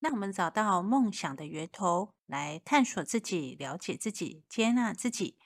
让我们找到梦想的源头，来探索自己、了解自己、接纳自己。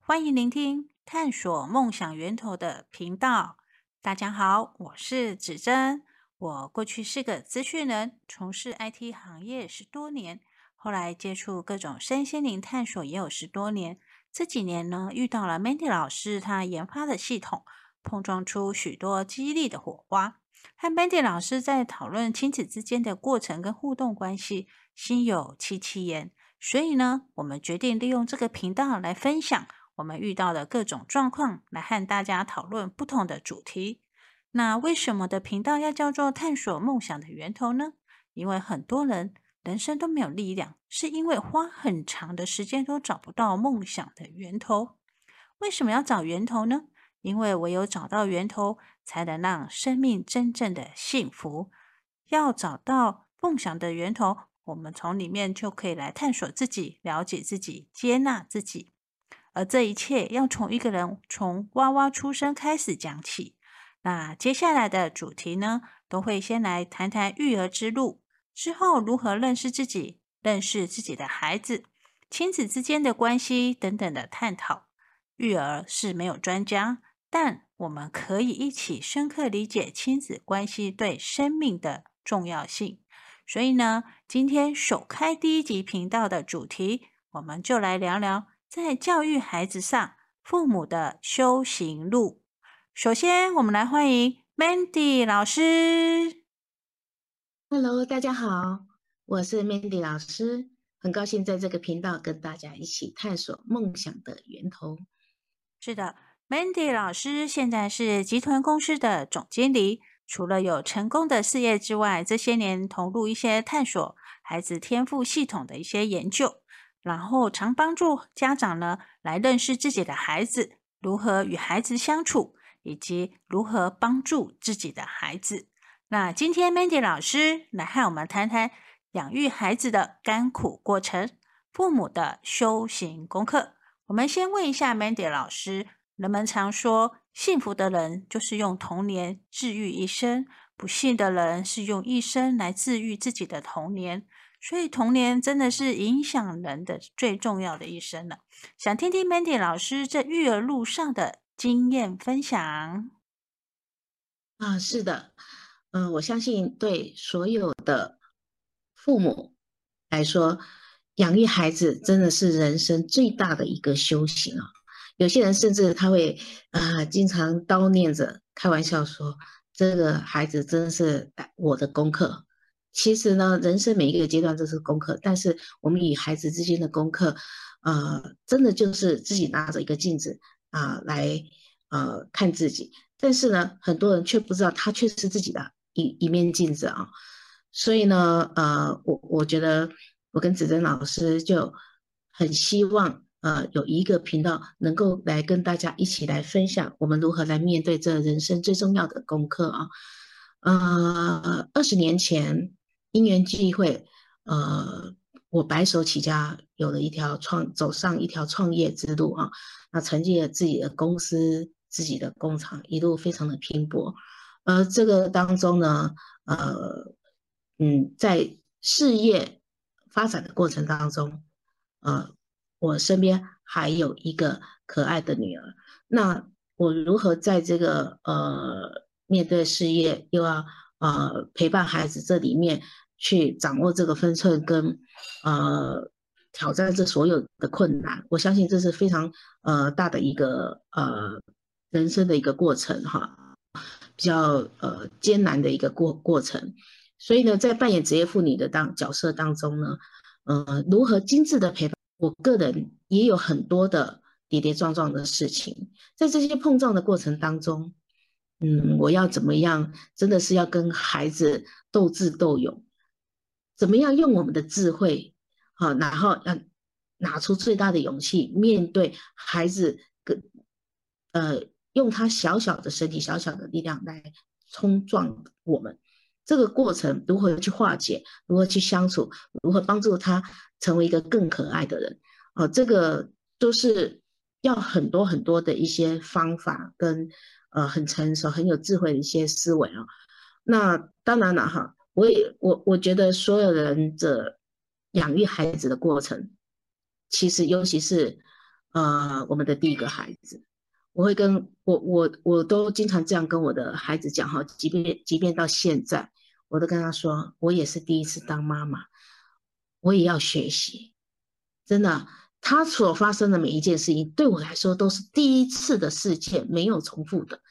欢迎聆听探索梦想源头的频道。大家好，我是子珍。我过去是个资讯人，从事 IT 行业十多年，后来接触各种身心灵探索也有十多年。这几年呢，遇到了 Mandy 老师他研发的系统，碰撞出许多激励的火花。和 Mandy 老师在讨论亲子之间的过程跟互动关系，心有戚戚焉。所以呢，我们决定利用这个频道来分享我们遇到的各种状况，来和大家讨论不同的主题。那为什么的频道要叫做探索梦想的源头呢？因为很多人人生都没有力量，是因为花很长的时间都找不到梦想的源头。为什么要找源头呢？因为唯有找到源头，才能让生命真正的幸福。要找到梦想的源头，我们从里面就可以来探索自己、了解自己、接纳自己。而这一切要从一个人从娃娃出生开始讲起。那接下来的主题呢，都会先来谈谈育儿之路，之后如何认识自己、认识自己的孩子、亲子之间的关系等等的探讨。育儿是没有专家。但我们可以一起深刻理解亲子关系对生命的重要性。所以呢，今天首开第一集频道的主题，我们就来聊聊在教育孩子上父母的修行路。首先，我们来欢迎 Mandy 老师。Hello，大家好，我是 Mandy 老师，很高兴在这个频道跟大家一起探索梦想的源头。是的。Mandy 老师现在是集团公司的总经理，除了有成功的事业之外，这些年投入一些探索孩子天赋系统的一些研究，然后常帮助家长呢来认识自己的孩子，如何与孩子相处，以及如何帮助自己的孩子。那今天 Mandy 老师来和我们谈谈养育孩子的甘苦过程，父母的修行功课。我们先问一下 Mandy 老师。人们常说，幸福的人就是用童年治愈一生，不幸的人是用一生来治愈自己的童年。所以，童年真的是影响人的最重要的一生了。想听听 Mandy 老师在育儿路上的经验分享啊？是的，嗯，我相信对所有的父母来说，养育孩子真的是人生最大的一个修行啊。有些人甚至他会啊，经常叨念着，开玩笑说：“这个孩子真是我的功课。”其实呢，人生每一个阶段都是功课，但是我们与孩子之间的功课，呃，真的就是自己拿着一个镜子啊来呃看自己。但是呢，很多人却不知道，他却是自己的一一面镜子啊。所以呢，呃，我我觉得我跟子珍老师就很希望。呃，有一个频道能够来跟大家一起来分享我们如何来面对这人生最重要的功课啊。呃，二十年前因缘际会，呃，我白手起家，有了一条创走上一条创业之路啊。那成立了自己的公司、自己的工厂，一路非常的拼搏。而这个当中呢，呃，嗯，在事业发展的过程当中，呃。我身边还有一个可爱的女儿，那我如何在这个呃面对事业又要呃陪伴孩子这里面去掌握这个分寸跟呃挑战这所有的困难？我相信这是非常呃大的一个呃人生的一个过程哈，比较呃艰难的一个过过程。所以呢，在扮演职业妇女的当角色当中呢，呃，如何精致的陪伴？我个人也有很多的跌跌撞撞的事情，在这些碰撞的过程当中，嗯，我要怎么样？真的是要跟孩子斗智斗勇，怎么样用我们的智慧，好，然后要拿出最大的勇气面对孩子，跟呃，用他小小的身体、小小的力量来冲撞我们。这个过程如何去化解？如何去相处？如何帮助他成为一个更可爱的人？哦，这个都是要很多很多的一些方法跟呃很成熟、很有智慧的一些思维啊。那当然了哈，我也我我觉得所有人的养育孩子的过程，其实尤其是呃我们的第一个孩子，我会跟我我我都经常这样跟我的孩子讲哈，即便即便到现在，我都跟他说，我也是第一次当妈妈，我也要学习，真的。他所发生的每一件事情，对我来说都是第一次的事件，没有重复的。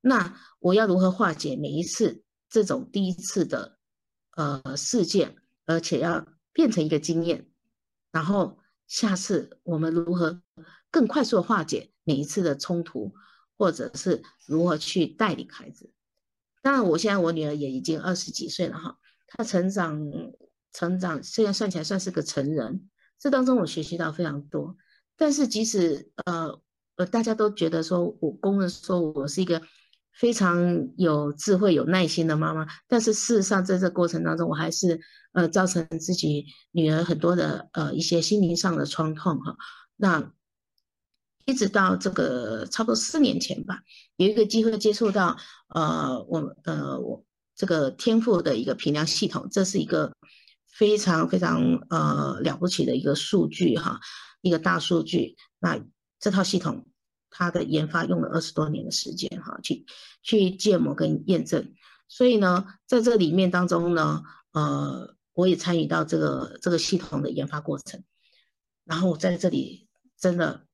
那我要如何化解每一次这种第一次的呃事件，而且要变成一个经验？然后下次我们如何更快速的化解每一次的冲突，或者是如何去带领孩子？当然，我现在我女儿也已经二十几岁了哈，她成长成长，现在算起来算是个成人。这当中我学习到非常多，但是即使呃呃大家都觉得说我公认说我是一个非常有智慧、有耐心的妈妈，但是事实上在这过程当中，我还是呃造成自己女儿很多的呃一些心灵上的创痛哈。那一直到这个差不多四年前吧，有一个机会接触到呃我呃我这个天赋的一个评量系统，这是一个。非常非常呃了不起的一个数据哈，一个大数据。那这套系统它的研发用了二十多年的时间哈，去去建模跟验证。所以呢，在这里面当中呢，呃，我也参与到这个这个系统的研发过程。然后我在这里真的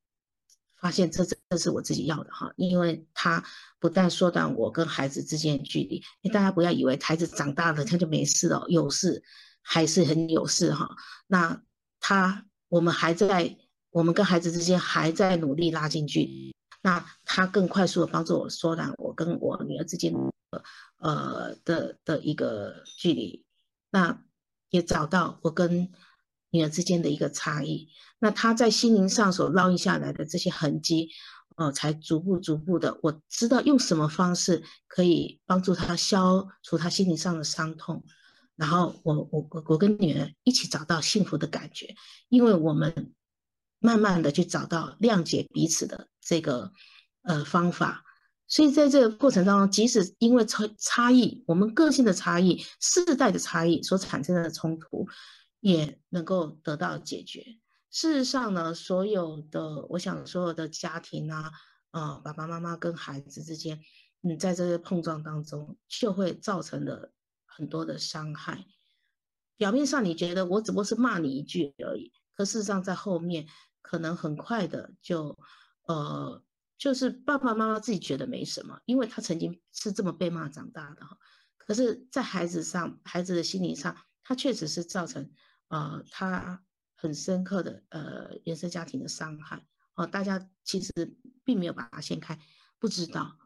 发现，这这这是我自己要的哈，因为它不但缩短我跟孩子之间的距离，大家不要以为孩子长大了他就没事了，有事。还是很有事哈，那他我们还在，我们跟孩子之间还在努力拉近距离，那他更快速的帮助我缩短我跟我女儿之间的呃的的一个距离，那也找到我跟女儿之间的一个差异，那他在心灵上所烙印下来的这些痕迹，呃，才逐步逐步的，我知道用什么方式可以帮助他消除他心灵上的伤痛。然后我我我我跟女儿一起找到幸福的感觉，因为我们慢慢的去找到谅解彼此的这个呃方法，所以在这个过程当中，即使因为差差异，我们个性的差异、世代的差异所产生的冲突，也能够得到解决。事实上呢，所有的我想所有的家庭啊，啊爸爸妈妈跟孩子之间，嗯，在这些碰撞当中，就会造成的。很多的伤害，表面上你觉得我只不过是骂你一句而已，可事实上在后面可能很快的就，呃，就是爸爸妈妈自己觉得没什么，因为他曾经是这么被骂长大的哈。可是，在孩子上，孩子的心理上，他确实是造成呃他很深刻的呃原生家庭的伤害哦。大家其实并没有把它掀开，不知道，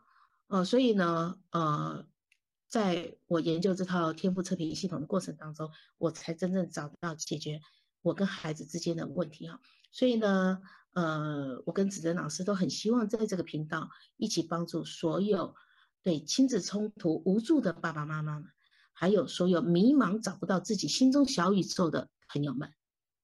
呃，所以呢，呃。在我研究这套天赋测评系统的过程当中，我才真正找到解决我跟孩子之间的问题哈。所以呢，呃，我跟子珍老师都很希望在这个频道一起帮助所有对亲子冲突无助的爸爸妈妈们，还有所有迷茫找不到自己心中小宇宙的朋友们。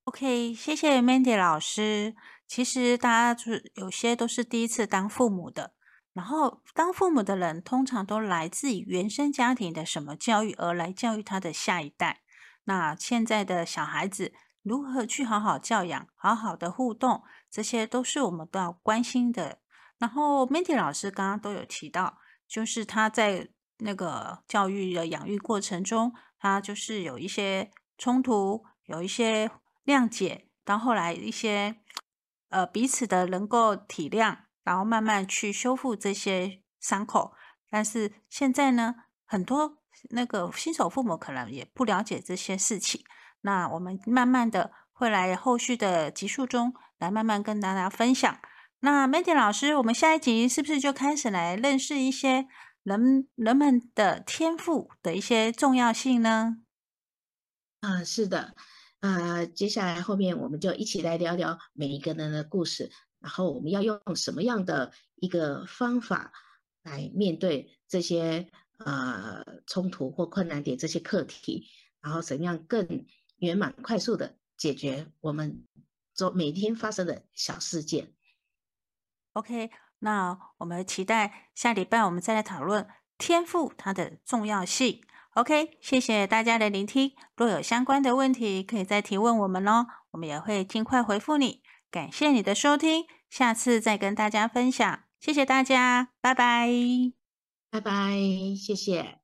OK，谢谢 Mandy 老师。其实大家就是有些都是第一次当父母的。然后，当父母的人通常都来自于原生家庭的什么教育而来教育他的下一代。那现在的小孩子如何去好好教养、好好的互动，这些都是我们都要关心的。然后，Mandy 老师刚刚都有提到，就是他在那个教育的养育过程中，他就是有一些冲突，有一些谅解，到后来一些呃彼此的能够体谅。然后慢慢去修复这些伤口，但是现在呢，很多那个新手父母可能也不了解这些事情。那我们慢慢的会来后续的集数中来慢慢跟大家分享。那 Mandy 老师，我们下一集是不是就开始来认识一些人人们的天赋的一些重要性呢？啊，是的，呃，接下来后面我们就一起来聊聊每一个人的故事。然后我们要用什么样的一个方法来面对这些呃冲突或困难点这些课题，然后怎样更圆满快速的解决我们做每天发生的小事件？OK，那我们期待下礼拜我们再来讨论天赋它的重要性。OK，谢谢大家的聆听。若有相关的问题，可以再提问我们哦，我们也会尽快回复你。感谢你的收听，下次再跟大家分享。谢谢大家，拜拜，拜拜，谢谢。